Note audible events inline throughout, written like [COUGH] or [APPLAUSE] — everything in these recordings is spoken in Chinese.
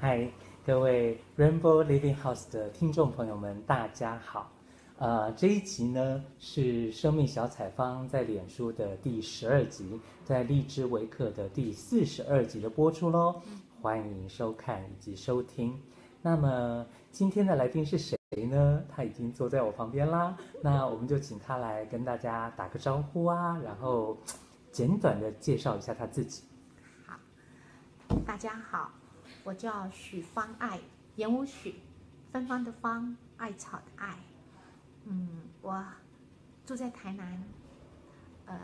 嗨，各位 Rainbow Living House 的听众朋友们，大家好。呃，这一集呢是生命小采方在脸书的第十二集，在荔枝微课的第四十二集的播出喽。欢迎收看以及收听。那么今天的来宾是谁呢？他已经坐在我旁边啦。那我们就请他来跟大家打个招呼啊，然后简短的介绍一下他自己。好，大家好。我叫许芳爱，言无许，芬芳的芳，艾草的艾。嗯，我住在台南，呃，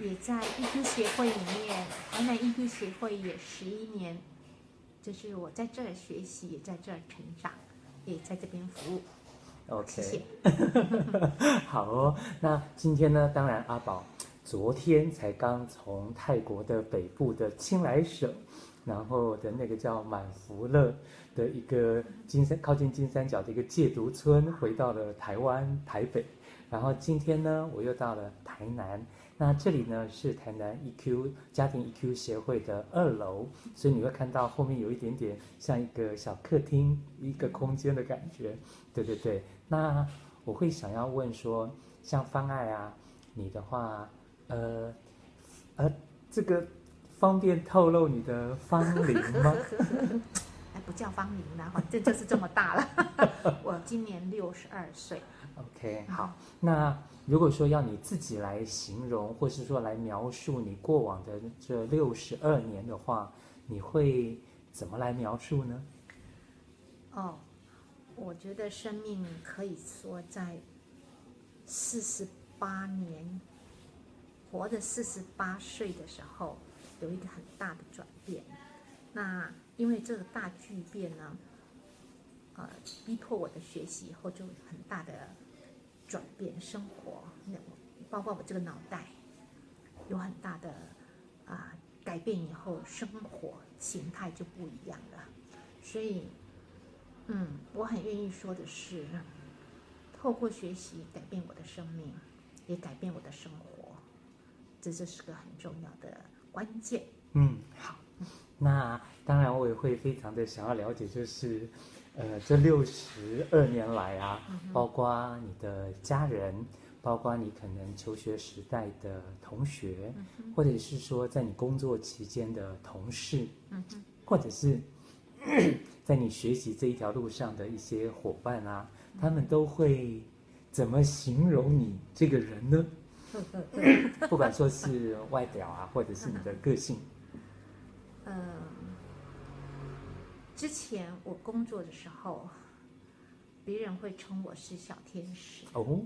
也在 EQ 协会里面，台南 EQ 协会也十一年，就是我在这儿学习，也在这儿成长，也在这边服务。OK，谢谢。[LAUGHS] 好哦，那今天呢，当然阿宝昨天才刚从泰国的北部的清莱省。然后的那个叫满福乐的一个金三靠近金三角的一个戒毒村，回到了台湾台北。然后今天呢，我又到了台南。那这里呢是台南 EQ 家庭 EQ 协会的二楼，所以你会看到后面有一点点像一个小客厅，一个空间的感觉。对对对。那我会想要问说，像方爱啊，你的话，呃，呃，这个。方便透露你的芳龄吗？[LAUGHS] 哎，不叫芳龄了，反正就是这么大了。[LAUGHS] 我今年六十二岁。OK，好。那如果说要你自己来形容，或是说来描述你过往的这六十二年的话，你会怎么来描述呢？哦，我觉得生命可以说在四十八年，活着四十八岁的时候。有一个很大的转变，那因为这个大巨变呢，呃，逼迫我的学习以后就很大的转变，生活那包括我这个脑袋有很大的啊、改变以后，生活形态就不一样了。所以，嗯，我很愿意说的是，透过学习改变我的生命，也改变我的生活，这这是个很重要的。关键，嗯，好，那当然我也会非常的想要了解，就是，呃，这六十二年来啊，包括你的家人，包括你可能求学时代的同学，或者是说在你工作期间的同事，或者是 [COUGHS] 在你学习这一条路上的一些伙伴啊，他们都会怎么形容你这个人呢？不管说是外表啊，或者是你的个性。嗯，之前我工作的时候，别人会称我是小天使。哦。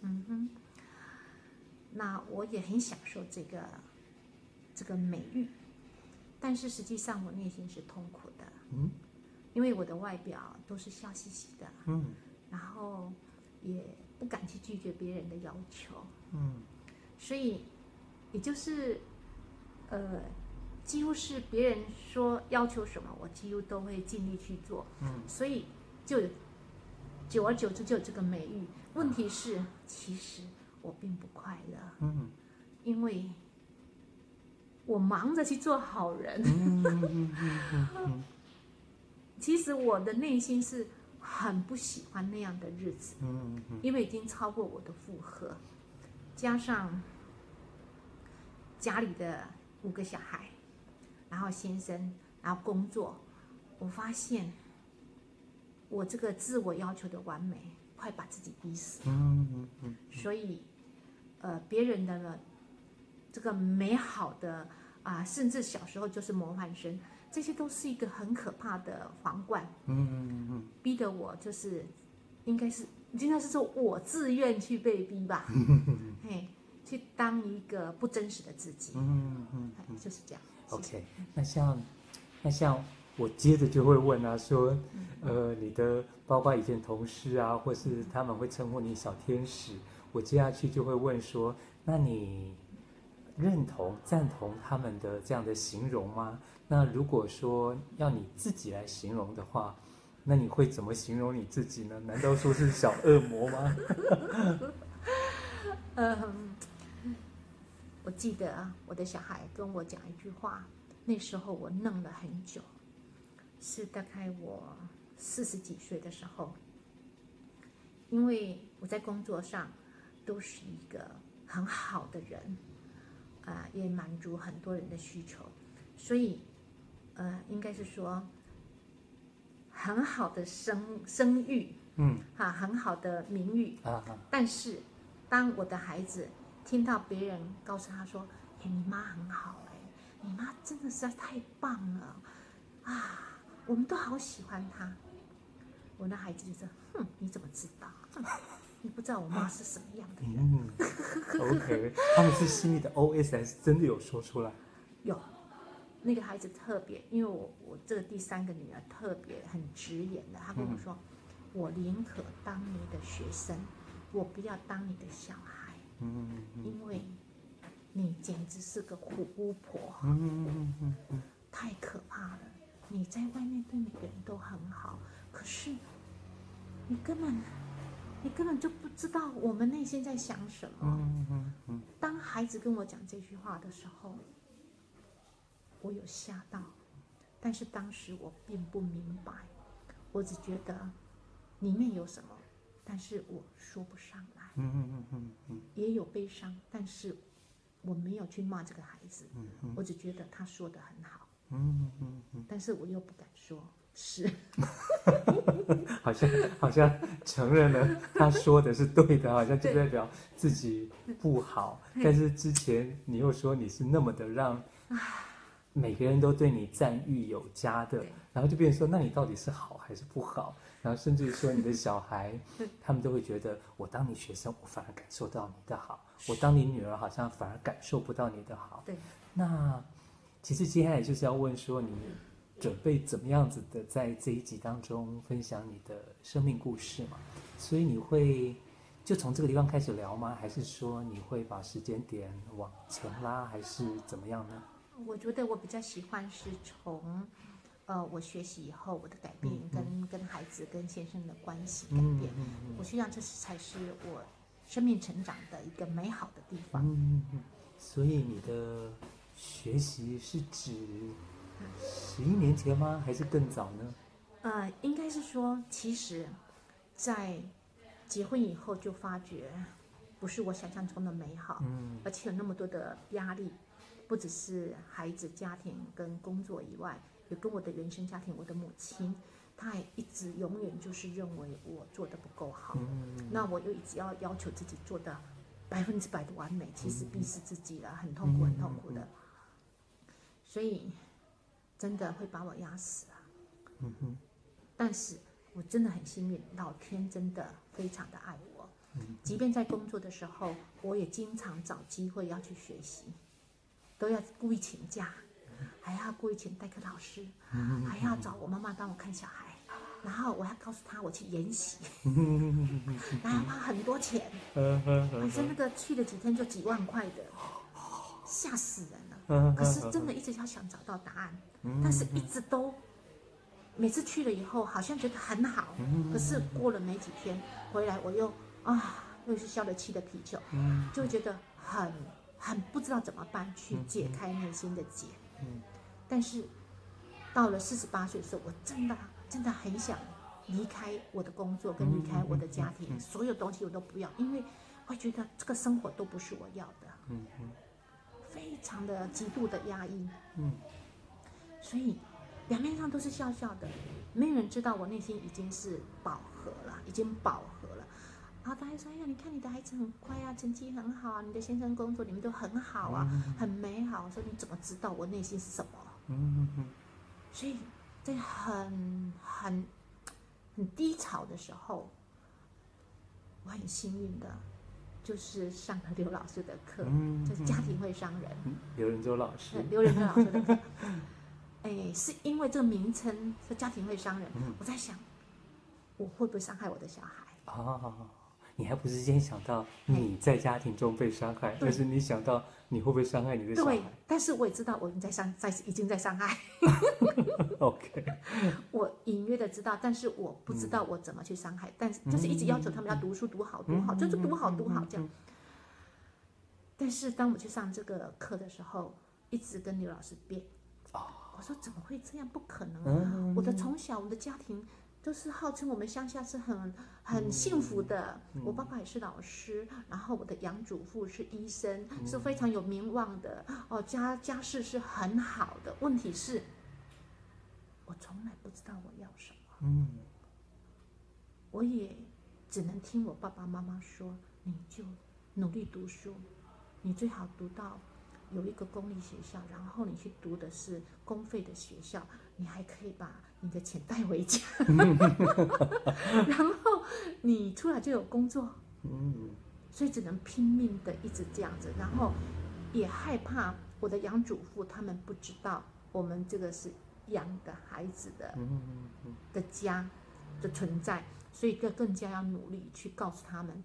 嗯哼。那我也很享受这个这个美誉，但是实际上我内心是痛苦的。嗯。因为我的外表都是笑嘻嘻的。嗯。然后也不敢去拒绝别人的要求。嗯，所以，也就是，呃，几乎是别人说要求什么，我几乎都会尽力去做。嗯，所以就久而久之就有这个美誉。问题是，其实我并不快乐。嗯，因为我忙着去做好人。其实我的内心是很不喜欢那样的日子。嗯嗯。因为已经超过我的负荷。加上家里的五个小孩，然后先生，然后工作，我发现我这个自我要求的完美，快把自己逼死了。嗯嗯嗯。所以，呃，别人的呢，这个美好的啊，甚至小时候就是模范生，这些都是一个很可怕的皇冠。嗯嗯嗯。逼得我就是，应该是。应该是说我自愿去被逼吧，[LAUGHS] 嘿，去当一个不真实的自己，嗯嗯，就是这样。OK，那像，那像我接着就会问啊，说，呃，你的包括以前同事啊，或是他们会称呼你小天使，我接下去就会问说，那你认同赞同他们的这样的形容吗？那如果说要你自己来形容的话。那你会怎么形容你自己呢？难道说是小恶魔吗？[LAUGHS] 嗯，我记得我的小孩跟我讲一句话，那时候我愣了很久。是大概我四十几岁的时候，因为我在工作上都是一个很好的人，啊、也满足很多人的需求，所以，呃，应该是说很好的声声誉，嗯，哈，很好的名誉啊。但是，当我的孩子听到别人告诉他说：“哎，你妈很好。”哎你妈真的实在太棒了，啊！我们都好喜欢她。我那孩子就说：“哼，你怎么知道？[LAUGHS] 你不知道我妈是什么样的人？”嗯，OK，他们是心里的 OS 还是真的有说出来？[LAUGHS] 有，那个孩子特别，因为我我这个第三个女儿特别很直言的，她跟我说：“嗯、我宁可当你的学生，我不要当你的小孩。”嗯，因为。你简直是个虎巫婆，太可怕了！你在外面对每个人都很好，可是你根本，你根本就不知道我们内心在想什么。当孩子跟我讲这句话的时候，我有吓到，但是当时我并不明白，我只觉得里面有什么，但是我说不上来。也有悲伤，但是。我没有去骂这个孩子，嗯嗯、我只觉得他说的很好，嗯嗯嗯、但是我又不敢说是，[LAUGHS] 好像好像承认了他说的是对的，好像就代表自己不好，但是之前你又说你是那么的让每个人都对你赞誉有加的，然后就变成说，那你到底是好还是不好？然后甚至于说你的小孩，他们都会觉得我当你学生，我反而感受到你的好；我当你女儿，好像反而感受不到你的好。对。那其实接下来就是要问说，你准备怎么样子的在这一集当中分享你的生命故事嘛？所以你会就从这个地方开始聊吗？还是说你会把时间点往前拉，还是怎么样呢？我觉得我比较喜欢是从。呃，我学习以后我的改变，跟、嗯嗯、跟孩子、跟先生的关系改变，嗯嗯嗯、我希望这是才是我生命成长的一个美好的地方。嗯嗯、所以你的学习是指十一年前吗？还是更早呢？呃，应该是说，其实，在结婚以后就发觉，不是我想象中的美好，嗯、而且有那么多的压力，不只是孩子、家庭跟工作以外。也跟我的原生家庭，我的母亲，她也一直永远就是认为我做的不够好，嗯、那我又一直要要求自己做的百分之百的完美，其实逼死自己了，很痛苦，很痛苦的，所以真的会把我压死啊。嗯哼，但是我真的很幸运，老天真的非常的爱我，即便在工作的时候，我也经常找机会要去学习，都要故意请假。还要故意请代课老师，还要找我妈妈帮我看小孩，然后我还告诉他我去研习，然后花很多钱，反正那个去了几天就几万块的，吓死人了。可是真的一直要想找到答案，但是一直都，每次去了以后好像觉得很好，可是过了没几天回来我又啊又是消了气的皮球，就觉得很很不知道怎么办去解开内心的结。但是到了四十八岁的时候，我真的真的很想离开我的工作，跟离开我的家庭，所有东西我都不要，因为会觉得这个生活都不是我要的，嗯嗯，非常的极度的压抑，嗯，所以表面上都是笑笑的，没有人知道我内心已经是饱和了，已经饱和了。然后大家说：“哎呀，你看你的孩子很乖啊，成绩很好啊，你的先生工作你们都很好啊，很美好。”我说：“你怎么知道我内心是什么？”嗯嗯，所以在很很很低潮的时候，我很幸运的，就是上了刘老师的课，就是家庭会伤人。刘仁洲老师，刘仁洲老师的课。[LAUGHS] 哎，是因为这个名称是家庭会伤人，我在想，我会不会伤害我的小孩？啊。你还不是先想到你在家庭中被伤害，而是你想到你会不会伤害你的小孩？对，但是我也知道我已经在伤，在已经在伤害。[LAUGHS] OK，[LAUGHS] 我隐约的知道，但是我不知道我怎么去伤害，嗯、但是就是一直要求他们要读书读好读好，就是读好读好这样。但是当我去上这个课的时候，一直跟刘老师辩。哦我说怎么会这样？不可能啊！我的从小，我的家庭都是号称我们乡下是很很幸福的。我爸爸也是老师，然后我的养祖父是医生，是非常有名望的。哦，家家世是很好的。问题是，我从来不知道我要什么。嗯，我也只能听我爸爸妈妈说，你就努力读书，你最好读到。有一个公立学校，然后你去读的是公费的学校，你还可以把你的钱带回家，[LAUGHS] 然后你出来就有工作，嗯，所以只能拼命的一直这样子，然后也害怕我的养祖父他们不知道我们这个是养的孩子的，的家的存在，所以更更加要努力去告诉他们。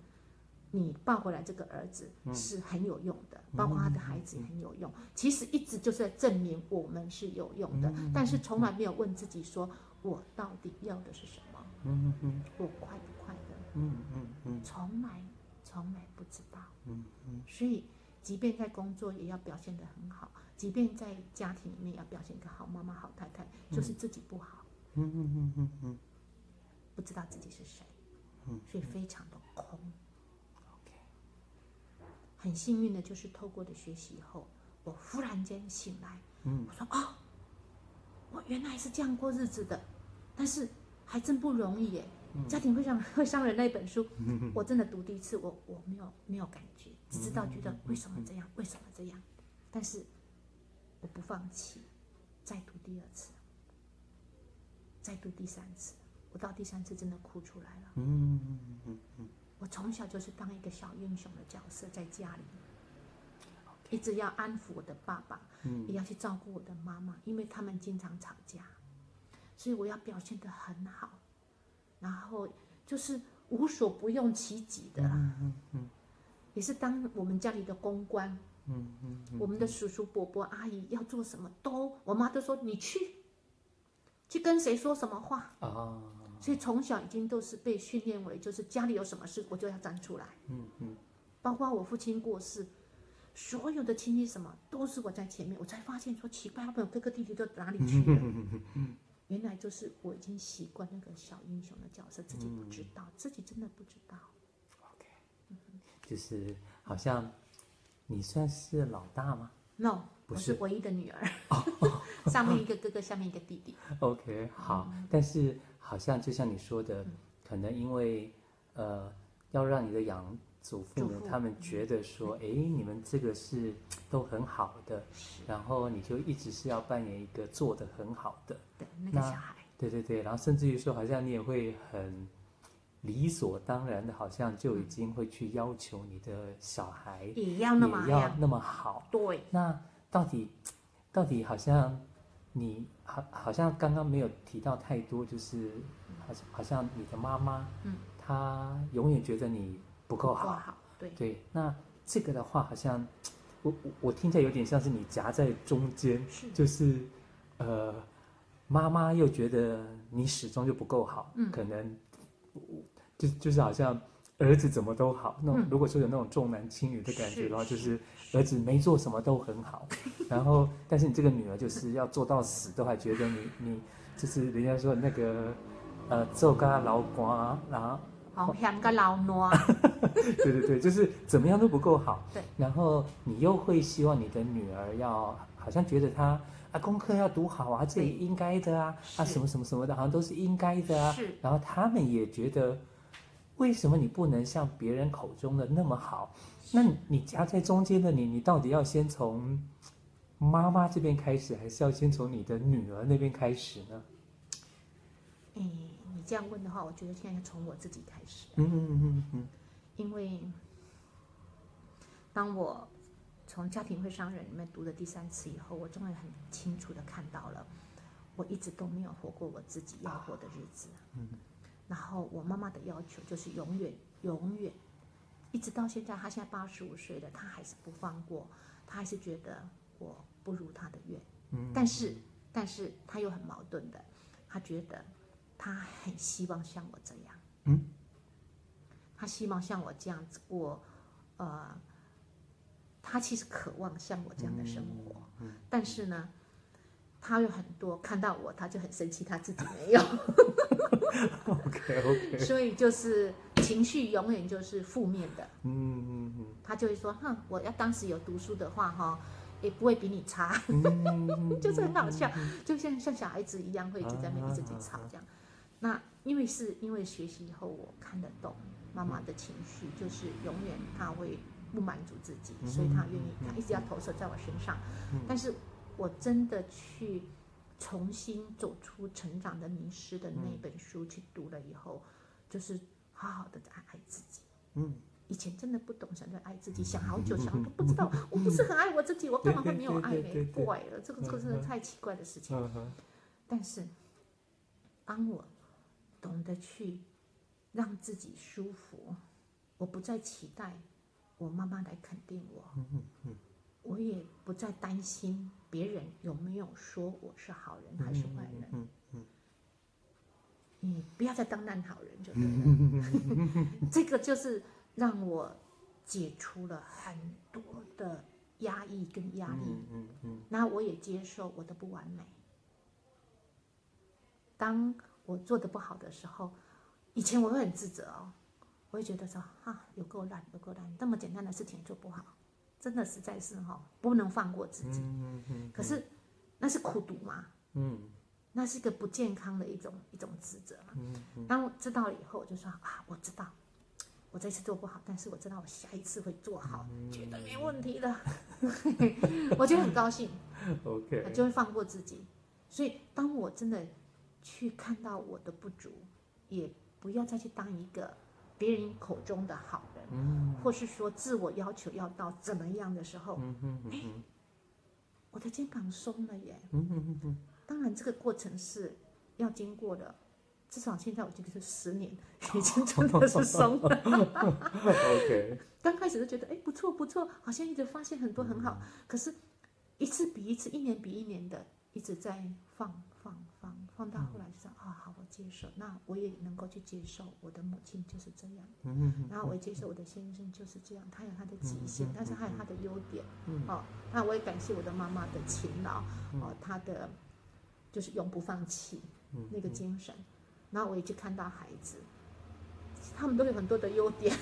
你抱回来这个儿子是很有用的，嗯、包括他的孩子也很有用。其实一直就是在证明我们是有用的，嗯、但是从来没有问自己说，我到底要的是什么？嗯嗯、我快不快乐？嗯嗯嗯、从来从来不知道。嗯嗯、所以，即便在工作也要表现得很好，即便在家庭里面要表现一个好妈妈、好太太，就是自己不好。嗯嗯嗯嗯嗯、不知道自己是谁，所以非常的空。很幸运的就是透过的学习以后，我忽然间醒来，嗯，我说哦，我原来是这样过日子的，但是还真不容易耶。嗯、家庭会上会伤人那本书，嗯、我真的读第一次，我我没有没有感觉，只知道觉得为什么这样，为什么这样，但是我不放弃，再读第二次，再读第三次，我到第三次真的哭出来了。嗯嗯嗯嗯嗯我从小就是当一个小英雄的角色，在家里，一直要安抚我的爸爸，也要去照顾我的妈妈，因为他们经常吵架，所以我要表现得很好，然后就是无所不用其极的啦，也是当我们家里的公关，我们的叔叔伯伯阿姨要做什么都，我妈都说你去，去跟谁说什么话所以从小已经都是被训练为，就是家里有什么事，我就要站出来。嗯嗯。包括我父亲过世，所有的亲戚什么都是我在前面，我才发现说奇怪，我朋友哥哥弟弟都哪里去了？[LAUGHS] 原来就是我已经习惯那个小英雄的角色，自己不知道，自己真的不知道。OK。就是好像你算是老大吗？No，不是，我是唯一的女儿。[LAUGHS] 上面一个哥哥，下面一个弟弟。OK，好，但是。好像就像你说的，可能因为，呃，要让你的养祖父母他们觉得说，哎，你们这个是都很好的，然后你就一直是要扮演一个做的很好的，对，那个小孩，对对对，然后甚至于说，好像你也会很理所当然的，好像就已经会去要求你的小孩也要那么也要那么好，对，那到底到底好像。你好，好像刚刚没有提到太多，就是好像好像你的妈妈，嗯，她永远觉得你不够好，对对。那这个的话，好像我我我听起来有点像是你夹在中间，是就是呃，妈妈又觉得你始终就不够好，嗯，可能就就是好像。儿子怎么都好，那如果说有那种重男轻女的感觉的话，就是儿子没做什么都很好，然后但是你这个女儿就是要做到死都还觉得你你就是人家说那个呃做个老瓜，然后好像个老奴，[LAUGHS] 对对对，就是怎么样都不够好。对，然后你又会希望你的女儿要好像觉得她啊功课要读好啊，这也应该的啊啊什么什么什么的，好像都是应该的啊。是，然后他们也觉得。为什么你不能像别人口中的那么好？那你夹在中间的你，你到底要先从妈妈这边开始，还是要先从你的女儿那边开始呢？哎，你这样问的话，我觉得现在要从我自己开始。嗯嗯嗯嗯嗯。因为当我从家庭会伤人里面读了第三次以后，我终于很清楚的看到了，我一直都没有活过我自己要活的日子。嗯。然后我妈妈的要求就是永远永远，一直到现在，她现在八十五岁了，她还是不放过，她还是觉得我不如她的愿。嗯，但是但是她又很矛盾的，她觉得她很希望像我这样。嗯，她希望像我这样子过，呃，她其实渴望像我这样的生活。嗯，但是呢，他有很多看到我，他就很生气，他自己没有。[LAUGHS] [LAUGHS] OK OK。所以就是情绪永远就是负面的。嗯嗯嗯。他就会说：“哼，我要当时有读书的话，哈，也不会比你差。嗯”就是很好笑，就像像小孩子一样，会一直在那边一直在吵这样。那因为是因为学习以后，我看得懂妈妈的情绪，就是永远他会不满足自己，所以他愿意他一直要投射在我身上，但是。我真的去重新走出成长的迷失的那本书去读了以后，就是好好的爱爱自己。嗯，以前真的不懂什么叫爱自己，想好久想都不知道，[LAUGHS] 我不是很爱我自己，我干嘛会没有爱呢？怪了，这个这个真的太奇怪的事情。但是，当我懂得去让自己舒服，我不再期待我妈妈来肯定我。我也不再担心别人有没有说我是好人还是坏人。嗯嗯，嗯，你不要再当烂好人就对了。[LAUGHS] 这个就是让我解除了很多的压抑跟压力。嗯嗯，嗯，那我也接受我的不完美。当我做的不好的时候，以前我会很自责哦，我会觉得说啊，有够烂，有够烂，这么简单的事情做不好。真的实在是哈，不能放过自己。嗯嗯。可是，那是苦读嘛。嗯。那是一个不健康的一种一种职责嘛。嗯嗯。当我知道了以后，我就说啊，我知道，我这次做不好，但是我知道我下一次会做好，绝对没问题的。[LAUGHS] 我就很高兴。OK。就会放过自己。所以，当我真的去看到我的不足，也不要再去当一个。别人口中的好人，嗯，或是说自我要求要到怎么样的时候，嗯嗯嗯，哎，我的肩膀松了耶，嗯嗯嗯，当然这个过程是要经过的，至少现在我觉得是十年，[LAUGHS] 已经真的是松了。[LAUGHS] OK，刚开始就觉得哎不错不错，好像一直发现很多很好，可是一次比一次，一年比一年的一直在放放到后来就说啊、哦，好，我接受。那我也能够去接受我的母亲就是这样。嗯，然后我也接受我的先生就是这样，他有他的极限，但是他有他的优点。嗯，哦，那我也感谢我的妈妈的勤劳，哦，他的就是永不放弃那个精神。然后我也去看到孩子，他们都有很多的优点，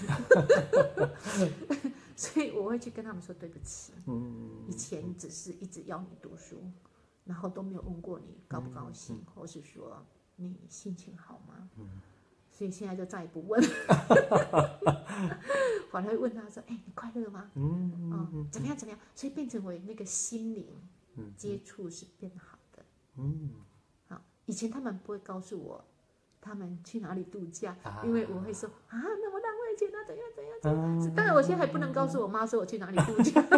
[LAUGHS] [LAUGHS] 所以我会去跟他们说对不起。嗯，以前只是一直要你读书。然后都没有问过你高不高兴，嗯、或是说你心情好吗？嗯、所以现在就再也不问，[LAUGHS] 反而会问他说：“哎，你快乐吗？嗯，嗯，嗯，怎么样怎么样？”所以变成为那个心灵接触是变好的。嗯，好，以前他们不会告诉我他们去哪里度假，啊、因为我会说啊，那么浪费钱啊，怎样怎样怎样。当然，我现在还不能告诉我妈说我去哪里度假 [LAUGHS]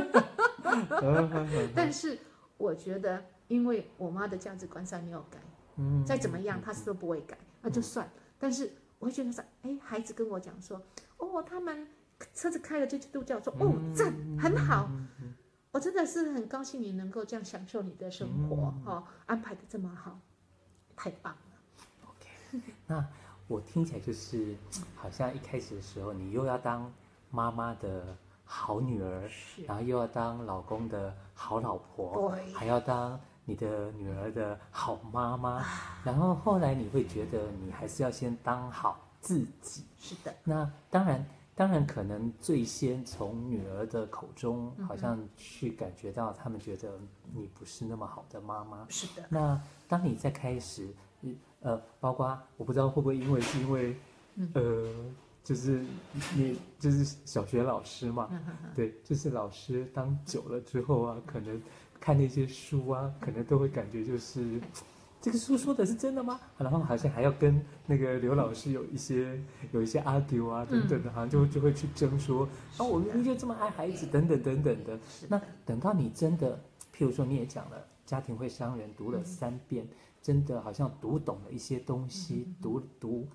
[LAUGHS] 但是我觉得。因为我妈的价值观上没有改，嗯，再怎么样她是都不会改，那就算。但是我会觉得说，哎，孩子跟我讲说，哦，他们车子开了就去度假，说，哦，赞，很好。我真的是很高兴你能够这样享受你的生活，哦，安排的这么好，太棒了。OK，那我听起来就是，好像一开始的时候，你又要当妈妈的好女儿，然后又要当老公的好老婆，还要当。你的女儿的好妈妈，然后后来你会觉得你还是要先当好自己。是的。那当然，当然可能最先从女儿的口中，好像去感觉到他们觉得你不是那么好的妈妈。是的。那当你在开始，呃，包括我不知道会不会因为是因为，呃，就是你就是小学老师嘛，对，就是老师当久了之后啊，可能。看那些书啊，可能都会感觉就是，这个书说的是真的吗？然后好像还要跟那个刘老师有一些有一些 argue 啊等等的，好像就就会去争说，啊，我明明就这么爱孩子等等等等的。那等到你真的，譬如说你也讲了，家庭会伤人，读了三遍，真的好像读懂了一些东西，读读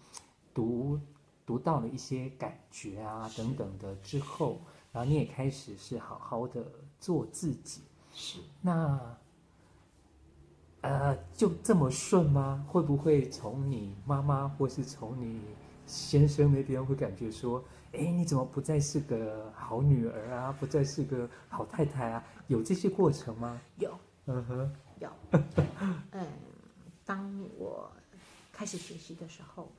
读读到了一些感觉啊等等的之后，然后你也开始是好好的做自己。是，那，呃，就这么顺吗？会不会从你妈妈或是从你先生那边会感觉说，哎，你怎么不再是个好女儿啊？不再是个好太太啊？有这些过程吗？有，嗯哼，[LAUGHS] 有。嗯，当我开始学习的时候，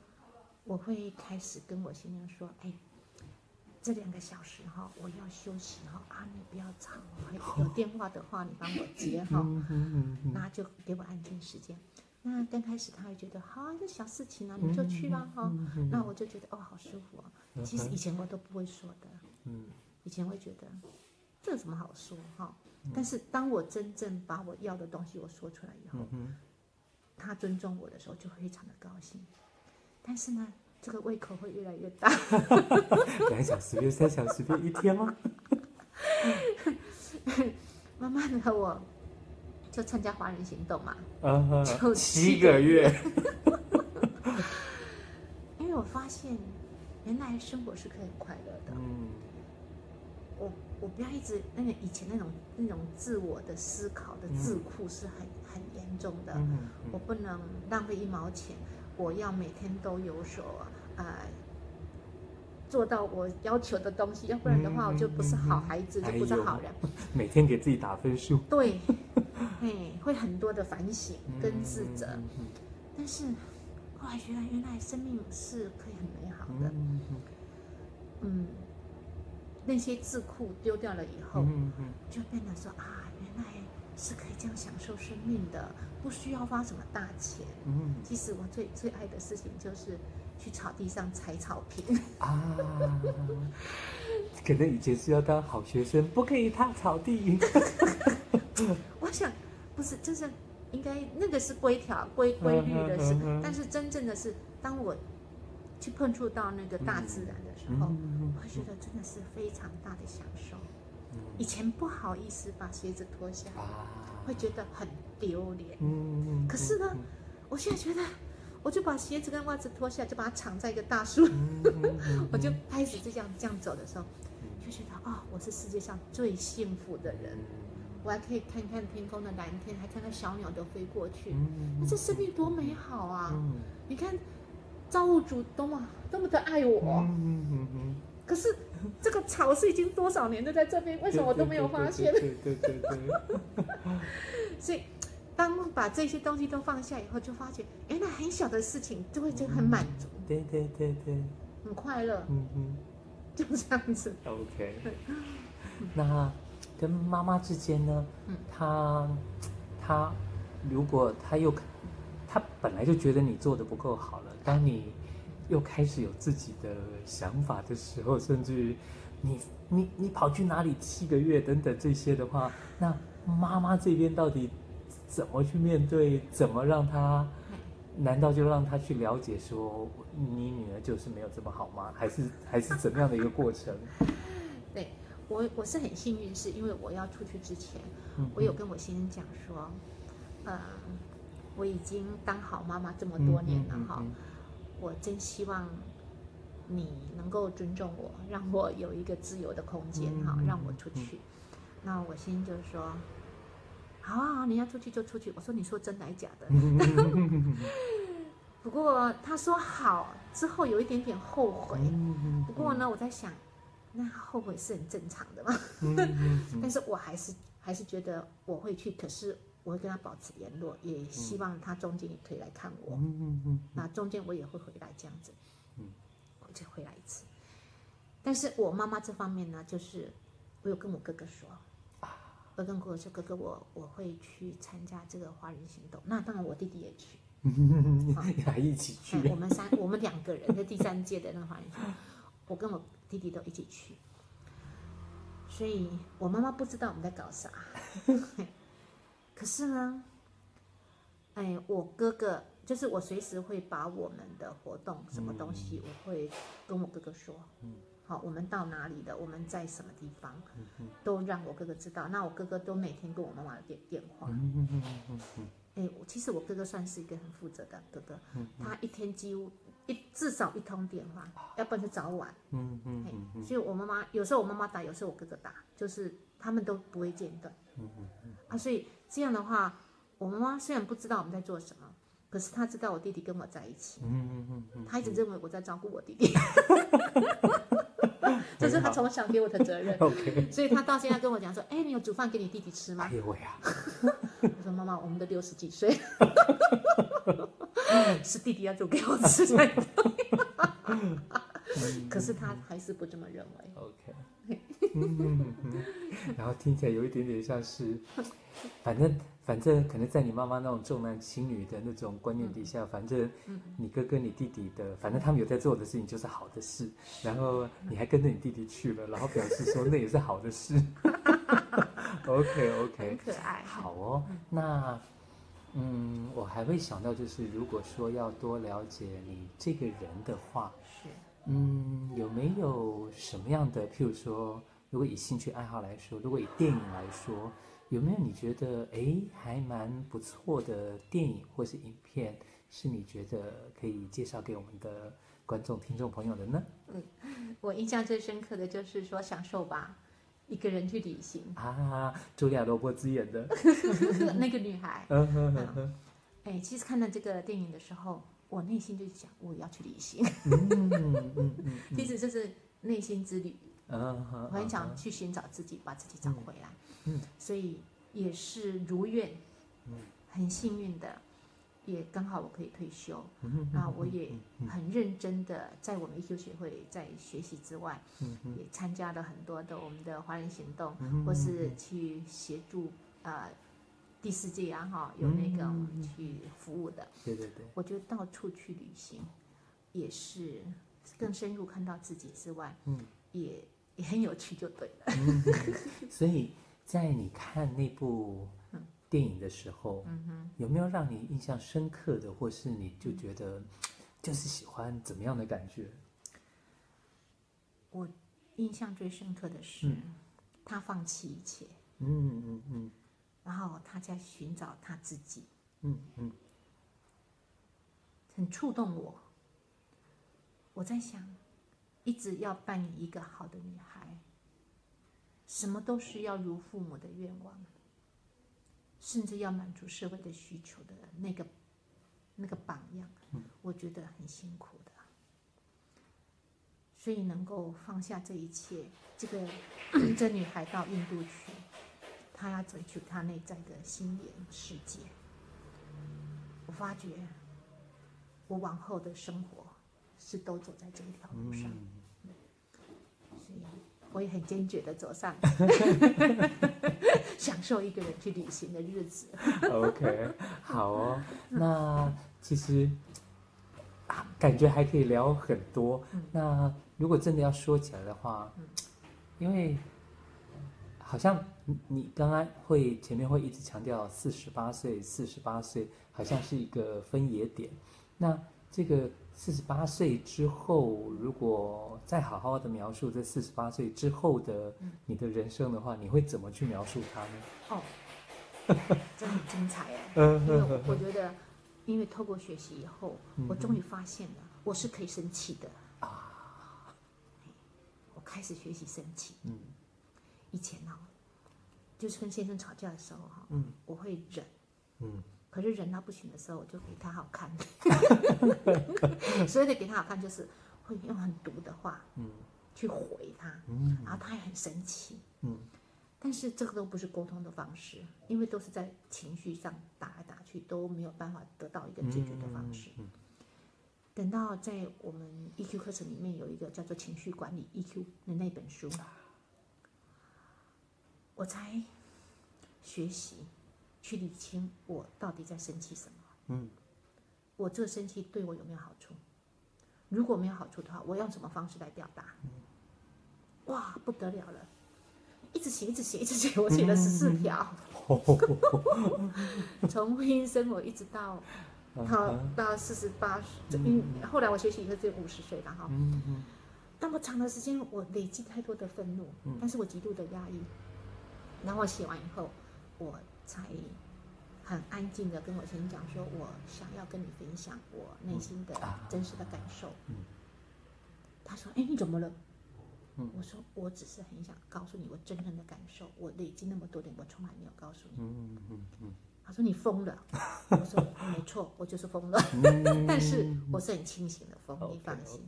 我会开始跟我先生说：“哎，这两个小时哈，我要休息哈啊，你不要吵，有电话的话你帮我接哈，那就给我安静时间。”那刚开始他会觉得，好，这小事情啊，你就去吧，哈、那我就觉得，哦，好舒服啊。其实以前我都不会说的，嗯，以前会觉得，这有什么好说，哈。但是当我真正把我要的东西我说出来以后，嗯、他尊重我的时候，就非常的高兴。但是呢，这个胃口会越来越大。两小时变三小时变一天吗？[LAUGHS] 慢慢的我。就参加华人行动嘛，就七个月，[LAUGHS] 因为我发现原来生活是可以很快乐的。嗯，我我不要一直那个以前那种那种自我的思考的智库是很很严重的。嗯，我不能浪费一毛钱，我要每天都有所呃。做到我要求的东西，要不然的话，我就不是好孩子，就不是好人。[LAUGHS] 每天给自己打分数。对，哎，会很多的反省跟自责。但是后来觉得，原来生命是可以很美好的。嗯，嗯，那些智库丢掉了以后，就变得说啊，原来是可以这样享受生命的，不需要花什么大钱。嗯，其实我最最爱的事情就是。去草地上踩草坪 [LAUGHS] 啊！可能以前是要当好学生，不可以踏草地。[LAUGHS] 我想不是，就是应该那个是规条、规规律的事。但是真正的是，当我去碰触到那个大自然的时候，我会觉得真的是非常大的享受。以前不好意思把鞋子脱下，会觉得很丢脸。可是呢，我现在觉得。我就把鞋子跟袜子脱下来，就把它藏在一个大树，[LAUGHS] 我就开始就这样这样走的时候，就觉得啊、哦，我是世界上最幸福的人，我还可以看看天空的蓝天，还看到小鸟都飞过去，那这生命多美好啊！你看，造物主多么多么的爱我，可是 [LAUGHS] 这个草是已经多少年都在这边，为什么我都没有发现？对对对对，[LAUGHS] 所以。当把这些东西都放下以后，就发觉原来很小的事情就会就很满足，对对对对，很快乐，嗯嗯，[LAUGHS] 就这样子。OK，那跟妈妈之间呢？嗯，她她如果她又她本来就觉得你做的不够好了，当你又开始有自己的想法的时候，甚至于你你你跑去哪里七个月等等这些的话，那妈妈这边到底？怎么去面对？怎么让她？难道就让她去了解说你女儿就是没有这么好吗？还是还是怎么样的一个过程？[LAUGHS] 对我我是很幸运，是因为我要出去之前，我有跟我先生讲说，嗯，我已经当好妈妈这么多年了哈，我真希望你能够尊重我，让我有一个自由的空间哈，让我出去。那我先生就说。好啊，你要出去就出去。我说，你说真的还是假的？[LAUGHS] 不过他说好之后有一点点后悔。不过呢，我在想，那后悔是很正常的嘛。[LAUGHS] 但是我还是还是觉得我会去，可是我会跟他保持联络，也希望他中间也可以来看我。那中间我也会回来这样子，我就回来一次。但是我妈妈这方面呢，就是我有跟我哥哥说。我跟哥哥说：“哥哥，我我会去参加这个华人行动。那当然，我弟弟也去，[LAUGHS] 还一起去。我们三，我们两个人在第三届的那个华人行动，我跟我弟弟都一起去。所以我妈妈不知道我们在搞啥。[LAUGHS] 可是呢，哎，我哥哥就是我随时会把我们的活动什么东西，我会跟我哥哥说。”好，我们到哪里的？我们在什么地方？都让我哥哥知道。那我哥哥都每天跟我妈妈电电话。哎，其实我哥哥算是一个很负责的哥哥，他一天几乎一至少一通电话，要不然就早晚。嗯嗯嗯。所以我妈妈有时候我妈妈打，有时候我哥哥打，就是他们都不会间断。嗯嗯啊，所以这样的话，我妈妈虽然不知道我们在做什么。可是她知道我弟弟跟我在一起，嗯嗯嗯，她一直认为我在照顾我弟弟，[LAUGHS] 这是他从小给我的责任。[LAUGHS] OK，所以他到现在跟我讲说：“哎，你有煮饭给你弟弟吃吗？”哎呦喂呀！[LAUGHS] 我说：“妈妈，我们都六十几岁，是弟弟要煮给我吃才对。”可是他还是不这么认为。OK。嗯嗯嗯，然后听起来有一点点像是，反正反正可能在你妈妈那种重男轻女的那种观念底下，反正你哥哥你弟弟的，反正他们有在做的事情就是好的事，然后你还跟着你弟弟去了，然后表示说那也是好的事。[LAUGHS] OK OK，很可爱。好哦，那嗯，我还会想到就是，如果说要多了解你这个人的话，是嗯，有没有什么样的，譬如说。如果以兴趣爱好来说，如果以电影来说，有没有你觉得哎还蛮不错的电影或是影片，是你觉得可以介绍给我们的观众、听众朋友的呢？嗯，[LAUGHS] 我印象最深刻的就是说《享受吧》，一个人去旅行啊，茱莉亚·罗伯兹演的 [LAUGHS] 那个女孩。[LAUGHS] 嗯哼哼哼。哎，其实看到这个电影的时候，我内心就想，我要去旅行。嗯嗯嗯嗯。其实这是内心之旅。嗯、uh，huh, 我很想去寻找自己，uh. 把自己找回来。嗯，所以也是如愿，嗯，很幸运的，也刚好我可以退休。嗯，那我也很认真的在我们 EQ 学会在学习之外，嗯，也参加了很多的我们的华人行动，嗯、或是去协助呃第四届啊哈，有那个去服务的。对对对，我就到处去旅行，也是更深入看到自己之外，嗯，也。也很有趣，就对了。嗯、所以，[LAUGHS] 在你看那部电影的时候，有没有让你印象深刻的，或是你就觉得就是喜欢怎么样的感觉？我印象最深刻的是，嗯、他放弃一切，嗯嗯嗯，嗯然后他在寻找他自己，嗯嗯，很触动我。我在想。一直要扮演一个好的女孩，什么都是要如父母的愿望，甚至要满足社会的需求的那个那个榜样，我觉得很辛苦的。所以能够放下这一切，这个 [COUGHS] 这女孩到印度去，她要追求她内在的心灵世界。我发觉，我往后的生活。是都走在这一条路上，我也很坚决的走上，[LAUGHS] 享受一个人去旅行的日子。OK，好哦。[LAUGHS] 那其实感觉还可以聊很多。嗯、那如果真的要说起来的话，嗯、因为好像你刚刚会前面会一直强调四十八岁，四十八岁好像是一个分野点。那这个。四十八岁之后，如果再好好的描述这四十八岁之后的你的人生的话，你会怎么去描述它呢？哦，[LAUGHS] 真的很精彩哎！因为我觉得，因为透过学习以后，我终于发现了，我是可以生气的啊！我开始学习生气。嗯，以前呢，就是跟先生吵架的时候哈，嗯，我会忍，嗯。可是忍到不行的时候，我就给他好看。[LAUGHS] 所以的给他好看，就是会用很毒的话，嗯，去回他，嗯，然后他也很生气，嗯。但是这个都不是沟通的方式，因为都是在情绪上打来打去，都没有办法得到一个解决的方式。嗯，等到在我们 EQ 课程里面有一个叫做情绪管理 EQ 的那本书，我才学习。去理清我到底在生气什么？嗯，我这生气对我有没有好处？如果没有好处的话，我用什么方式来表达？嗯，哇，不得了了！一直写，一直写，一直写，我写了十四条。[LAUGHS] 从婚姻生活一直到到到四十八岁，嗯，后来我学习以后只有五十岁了哈。嗯嗯。那么长的时间，我累积太多的愤怒，但是我极度的压抑。然后我写完以后，我。才很安静的跟我先讲说，我想要跟你分享我内心的真实的感受。嗯，他说：“哎，你怎么了？”嗯，我说：“我只是很想告诉你我真正的感受。我累积那么多年，我从来没有告诉你。”嗯嗯嗯。他说：“你疯了。” [LAUGHS] 我说：“没错，我就是疯了。[LAUGHS] 但是我是很清醒的疯，你放心。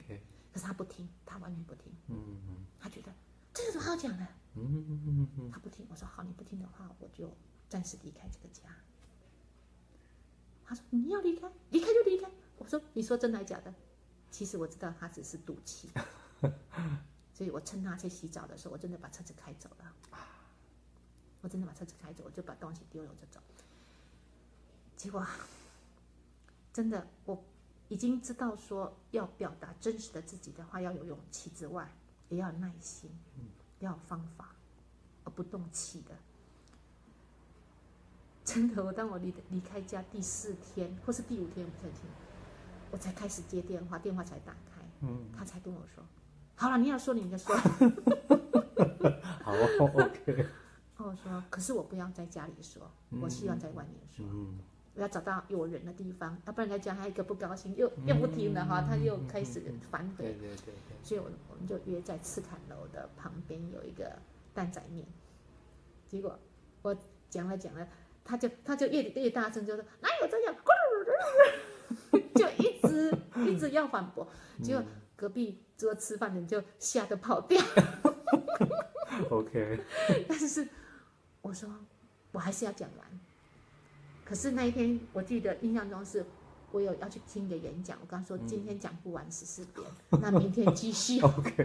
可是他不听，他完全不听。嗯嗯，他觉得这有什么好讲的？嗯嗯嗯，他不听。我说好，你不听的话，我就暂时离开这个家。他说你要离开，离开就离开。我说你说真的还假的？其实我知道他只是赌气，[LAUGHS] 所以我趁他去洗澡的时候，我真的把车子开走了。我真的把车子开走，我就把东西丢了，我就走。结果真的，我已经知道说要表达真实的自己的话，要有勇气之外，也要有耐心，要有方法，而不动气的。真的，我当我离离开家第四天或是第五天，我不太清楚，我才开始接电话，电话才打开，嗯，他才跟我说：“好了，你要说你就说。[LAUGHS] ”好，OK。我说：“可是我不要在家里说，我希望在外面说。嗯，我要找到有人的地方，要不然在家他一个不高兴，又又不听了哈，他又开始反悔。对对对。所以，我我们就约在赤坎楼的旁边有一个蛋仔面。结果我讲了讲了。”他就他就越越大声，就说哪有这样，就一直一直要反驳，结果隔壁桌吃饭的人就吓得跑掉。[LAUGHS] OK，但是我说我还是要讲完。可是那一天我记得印象中是我有要去听一个演讲，我刚说今天讲不完十四点，那明天继续。[LAUGHS] OK，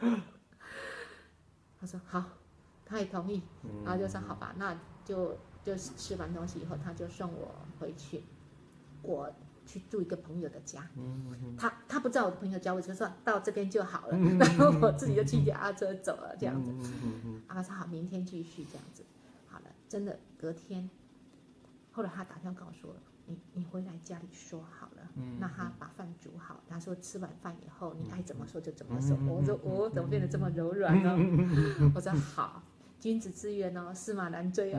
[LAUGHS] 他说好，他也同意，然后就说好吧，那。就就吃完东西以后，他就送我回去，我去住一个朋友的家。嗯、他他不知道我的朋友家，我就说到这边就好了。嗯、然后我自己就骑脚踏车走了，这样子。嗯、啊，他说好，明天继续这样子。好了，真的隔天，后来他打电话告诉我说，你你回来家里说好了。嗯、那他把饭煮好，他说吃完饭以后你爱怎么说就怎么说。嗯、我说 [LAUGHS] 我怎么变得这么柔软呢？嗯、[LAUGHS] 我说好。君子之言哦，驷马难追哦。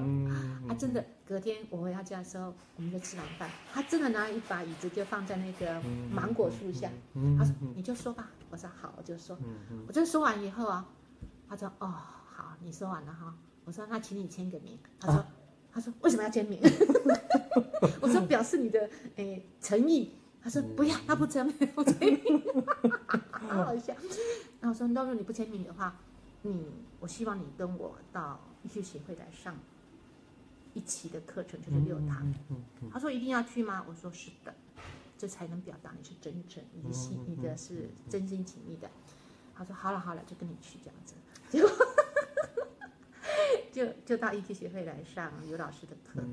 啊，真的，隔天我回他家的时候，我们就吃完饭，他真的拿了一把椅子就放在那个芒果树下。他说：“你就说吧。”我说：“好，我就说。”我就说完以后啊，他说：“哦，好，你说完了哈。”我说：“那请你签个名。”他说：“他说为什么要签名？” [LAUGHS] 我说：“表示你的诶诚意。”他说：“不要，他不签名，不签名。[LAUGHS] ”好好笑。那我说：“那如果你不签名的话，你。”我希望你跟我到医学协会来上一期的课程，就是六堂。他说一定要去吗？我说是的，这才能表达你是真诚，你的心，你的是真心情意的。他说好了好了，就跟你去这样子。结果就就到医学协会来上刘老师的课。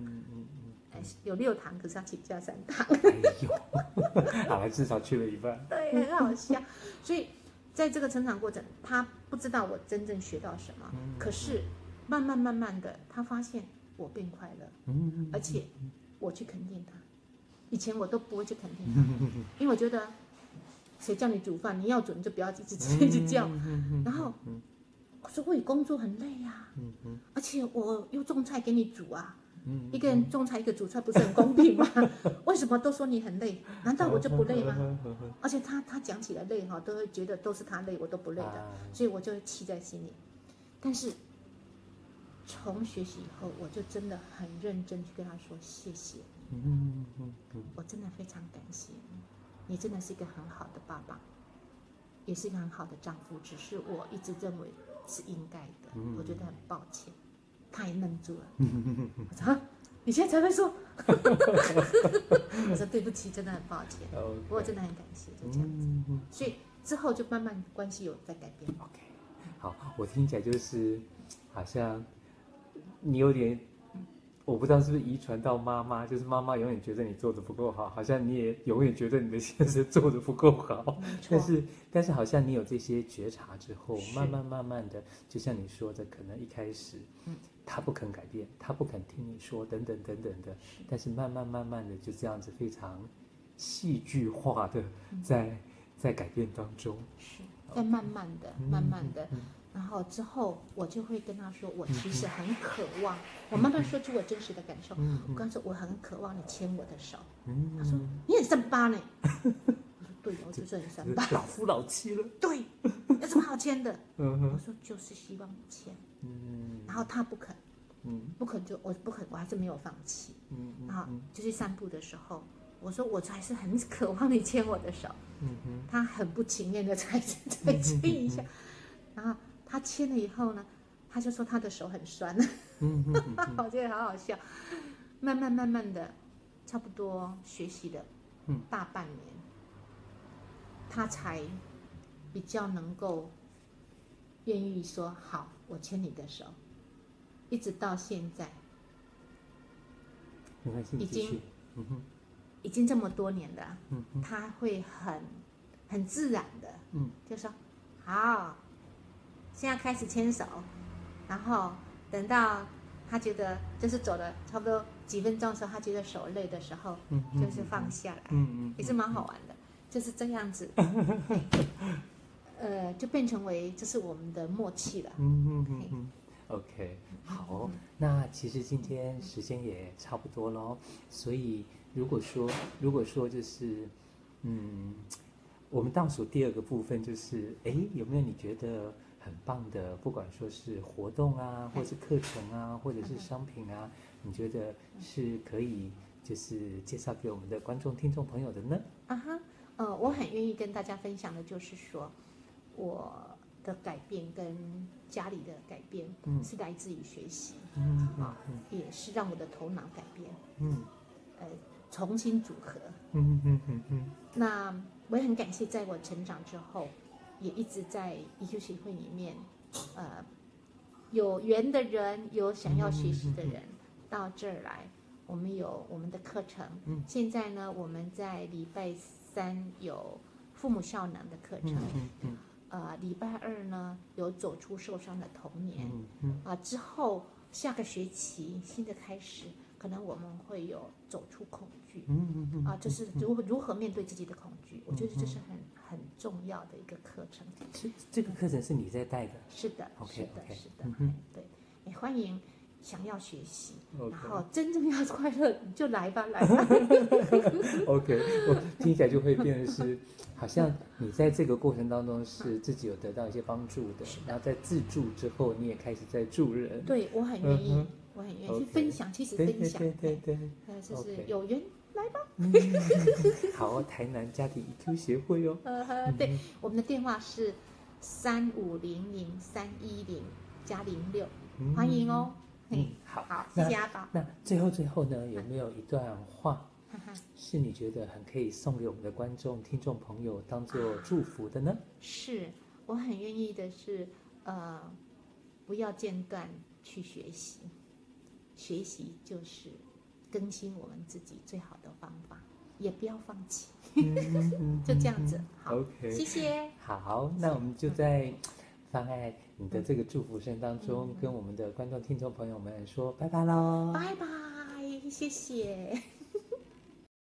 哎，有六堂，可是要请假三堂。哎呦，[LAUGHS] 好了，至少去了一半。对，很好笑。所以。在这个成长过程，他不知道我真正学到什么，嗯、可是慢慢慢慢的，他发现我变快乐，嗯、而且我去肯定他。以前我都不会去肯定他，[LAUGHS] 嗯、因为我觉得谁叫你煮饭，你要煮你就不要一直吃一直叫。嗯、然后我说我也工作很累呀、啊，嗯、而且我又种菜给你煮啊。一个人种菜，一个煮菜，不是很公平吗？[LAUGHS] 为什么都说你很累？难道我就不累吗？[LAUGHS] 而且他他讲起来累哈，都会觉得都是他累，我都不累的，所以我就会气在心里。但是从学习以后，我就真的很认真去跟他说谢谢你，我真的非常感谢你，你真的是一个很好的爸爸，也是一个很好的丈夫，只是我一直认为是应该的，我觉得很抱歉。他也愣住了，我说：“你现在才会说？”我说：“对不起，真的很抱歉。” Okay. 不过真的很感谢，就这样子。所以之后就慢慢关系有在改变。OK，好，我听起来就是好像你有点。我不知道是不是遗传到妈妈，就是妈妈永远觉得你做的不够好，好像你也永远觉得你的先生做的不够好。但是，但是好像你有这些觉察之后，慢慢慢慢的，就像你说的，可能一开始，他不肯改变，他不肯听你说，等等等等的。但是慢慢慢慢的，就这样子非常戏剧化的在，在在改变当中。是。在慢慢的，慢慢的。嗯嗯然后之后，我就会跟他说，我其实很渴望。我慢慢说出我真实的感受。我跟他说，我很渴望你牵我的手。他说，你很三八呢。我说，对，我 [LAUGHS] 就是很三八。老夫老妻了。对，有什么好牵的？我说，就是希望你牵。然后他不肯。嗯不肯就我不肯，我还是没有放弃。嗯然后就去散步的时候，我说我还是很渴望你牵我的手。嗯哼，他很不情愿的再再牵一下，然后他牵了以后呢，他就说他的手很酸。嗯哼，[LAUGHS] 我觉得好好笑。慢慢慢慢的，差不多学习了大半年，他才比较能够愿意说好，我牵你的手，一直到现在，已经，已经这么多年了，他会很很自然的，就说好，现在开始牵手，然后等到他觉得就是走了差不多几分钟的时候，他觉得手累的时候，就是放下来，也是蛮好玩的，就是这样子，[LAUGHS] 呃，就变成为这是我们的默契了。嗯嗯嗯嗯。OK，好，那其实今天时间也差不多喽，所以如果说如果说就是，嗯，我们倒数第二个部分就是，哎，有没有你觉得很棒的，不管说是活动啊，或是课程啊，或者是商品啊，你觉得是可以就是介绍给我们的观众、听众朋友的呢？啊哈，呃，我很愿意跟大家分享的就是说，我。的改变跟家里的改变，是来自于学习，嗯啊，也是让我的头脑改变，嗯，呃，重新组合，嗯嗯嗯嗯。那我也很感谢，在我成长之后，也一直在 EQ 协会里面，呃，有缘的人，有想要学习的人，到这儿来，我们有我们的课程。嗯，现在呢，我们在礼拜三有父母效能的课程。嗯嗯。呃，礼拜二呢，有走出受伤的童年，啊、嗯嗯呃，之后下个学期新的开始，可能我们会有走出恐惧，嗯嗯嗯，啊，就是如何如何面对自己的恐惧，嗯、我觉得这是很很重要的一个课程。这这个课程是你在带的？是的，okay, 是的，okay, 是的，嗯、对，也欢迎。想要学习，Okay. 然后真正要快乐，你就来吧，来吧。[LAUGHS] OK，我听起来就会变成是，好像你在这个过程当中是自己有得到一些帮助的，然后在自助之后，你也开始在助人。对，我很愿意，嗯、我很愿意 Okay. 去分享，其实分享，对对对，就是有缘 Okay. 来吧。嗯、[LAUGHS] 好，台南家庭 EQ 协会哦。对，[LAUGHS] 嗯、我们的电话是三五零零三一零加零六，欢迎哦。嗯，好，好，谢谢阿宝。那最后最后呢，有没有一段话，是你觉得很可以送给我们的观众、听众朋友，当做祝福的呢？是，我很愿意的是，呃，不要间断去学习，学习就是更新我们自己最好的方法，也不要放弃，[LAUGHS] 就这样子。好谢谢。好，那我们就在。放在你的这个祝福声当中，嗯、跟我们的观众、听众朋友们说拜拜喽！拜拜，谢谢。